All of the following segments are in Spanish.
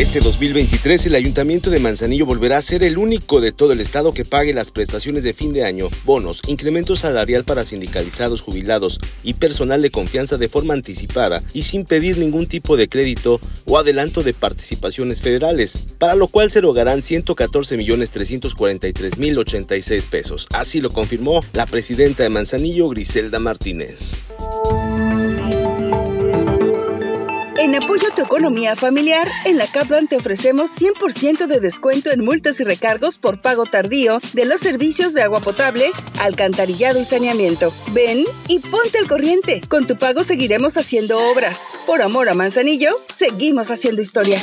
Este 2023 el Ayuntamiento de Manzanillo volverá a ser el único de todo el estado que pague las prestaciones de fin de año, bonos, incremento salarial para sindicalizados, jubilados y personal de confianza de forma anticipada y sin pedir ningún tipo de crédito o adelanto de participaciones federales, para lo cual se erogarán 114.343.086 pesos. Así lo confirmó la presidenta de Manzanillo, Griselda Martínez. En apoyo a tu economía familiar, en la Kaplan te ofrecemos 100% de descuento en multas y recargos por pago tardío de los servicios de agua potable, alcantarillado y saneamiento. Ven y ponte al corriente. Con tu pago seguiremos haciendo obras. Por amor a Manzanillo, seguimos haciendo historia.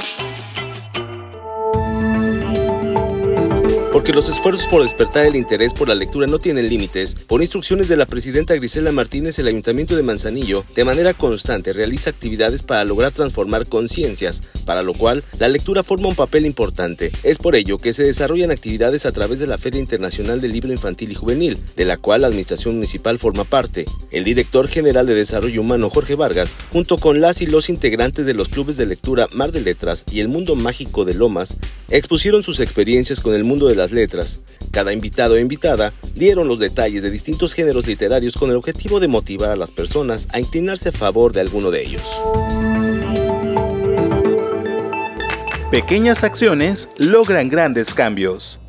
Porque los esfuerzos por despertar el interés por la lectura no tienen límites, por instrucciones de la presidenta Grisela Martínez, el Ayuntamiento de Manzanillo, de manera constante realiza actividades para lograr transformar conciencias, para lo cual la lectura forma un papel importante. Es por ello que se desarrollan actividades a través de la Feria Internacional del Libro Infantil y Juvenil, de la cual la Administración Municipal forma parte. El director general de Desarrollo Humano, Jorge Vargas, junto con las y los integrantes de los clubes de lectura Mar de Letras y el Mundo Mágico de Lomas, expusieron sus experiencias con el mundo de las letras. Cada invitado e invitada dieron los detalles de distintos géneros literarios con el objetivo de motivar a las personas a inclinarse a favor de alguno de ellos. Pequeñas acciones logran grandes cambios.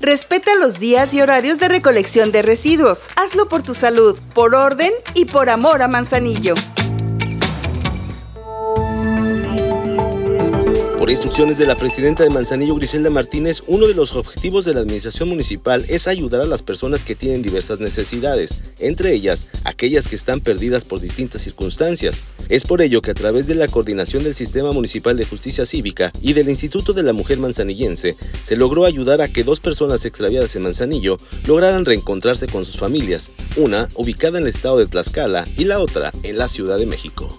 Respeta los días y horarios de recolección de residuos. Hazlo por tu salud, por orden y por amor a Manzanillo. Por instrucciones de la presidenta de Manzanillo, Griselda Martínez, uno de los objetivos de la administración municipal es ayudar a las personas que tienen diversas necesidades, entre ellas aquellas que están perdidas por distintas circunstancias. Es por ello que a través de la coordinación del Sistema Municipal de Justicia Cívica y del Instituto de la Mujer Manzanillense, se logró ayudar a que dos personas extraviadas en Manzanillo lograran reencontrarse con sus familias, una ubicada en el estado de Tlaxcala y la otra en la Ciudad de México.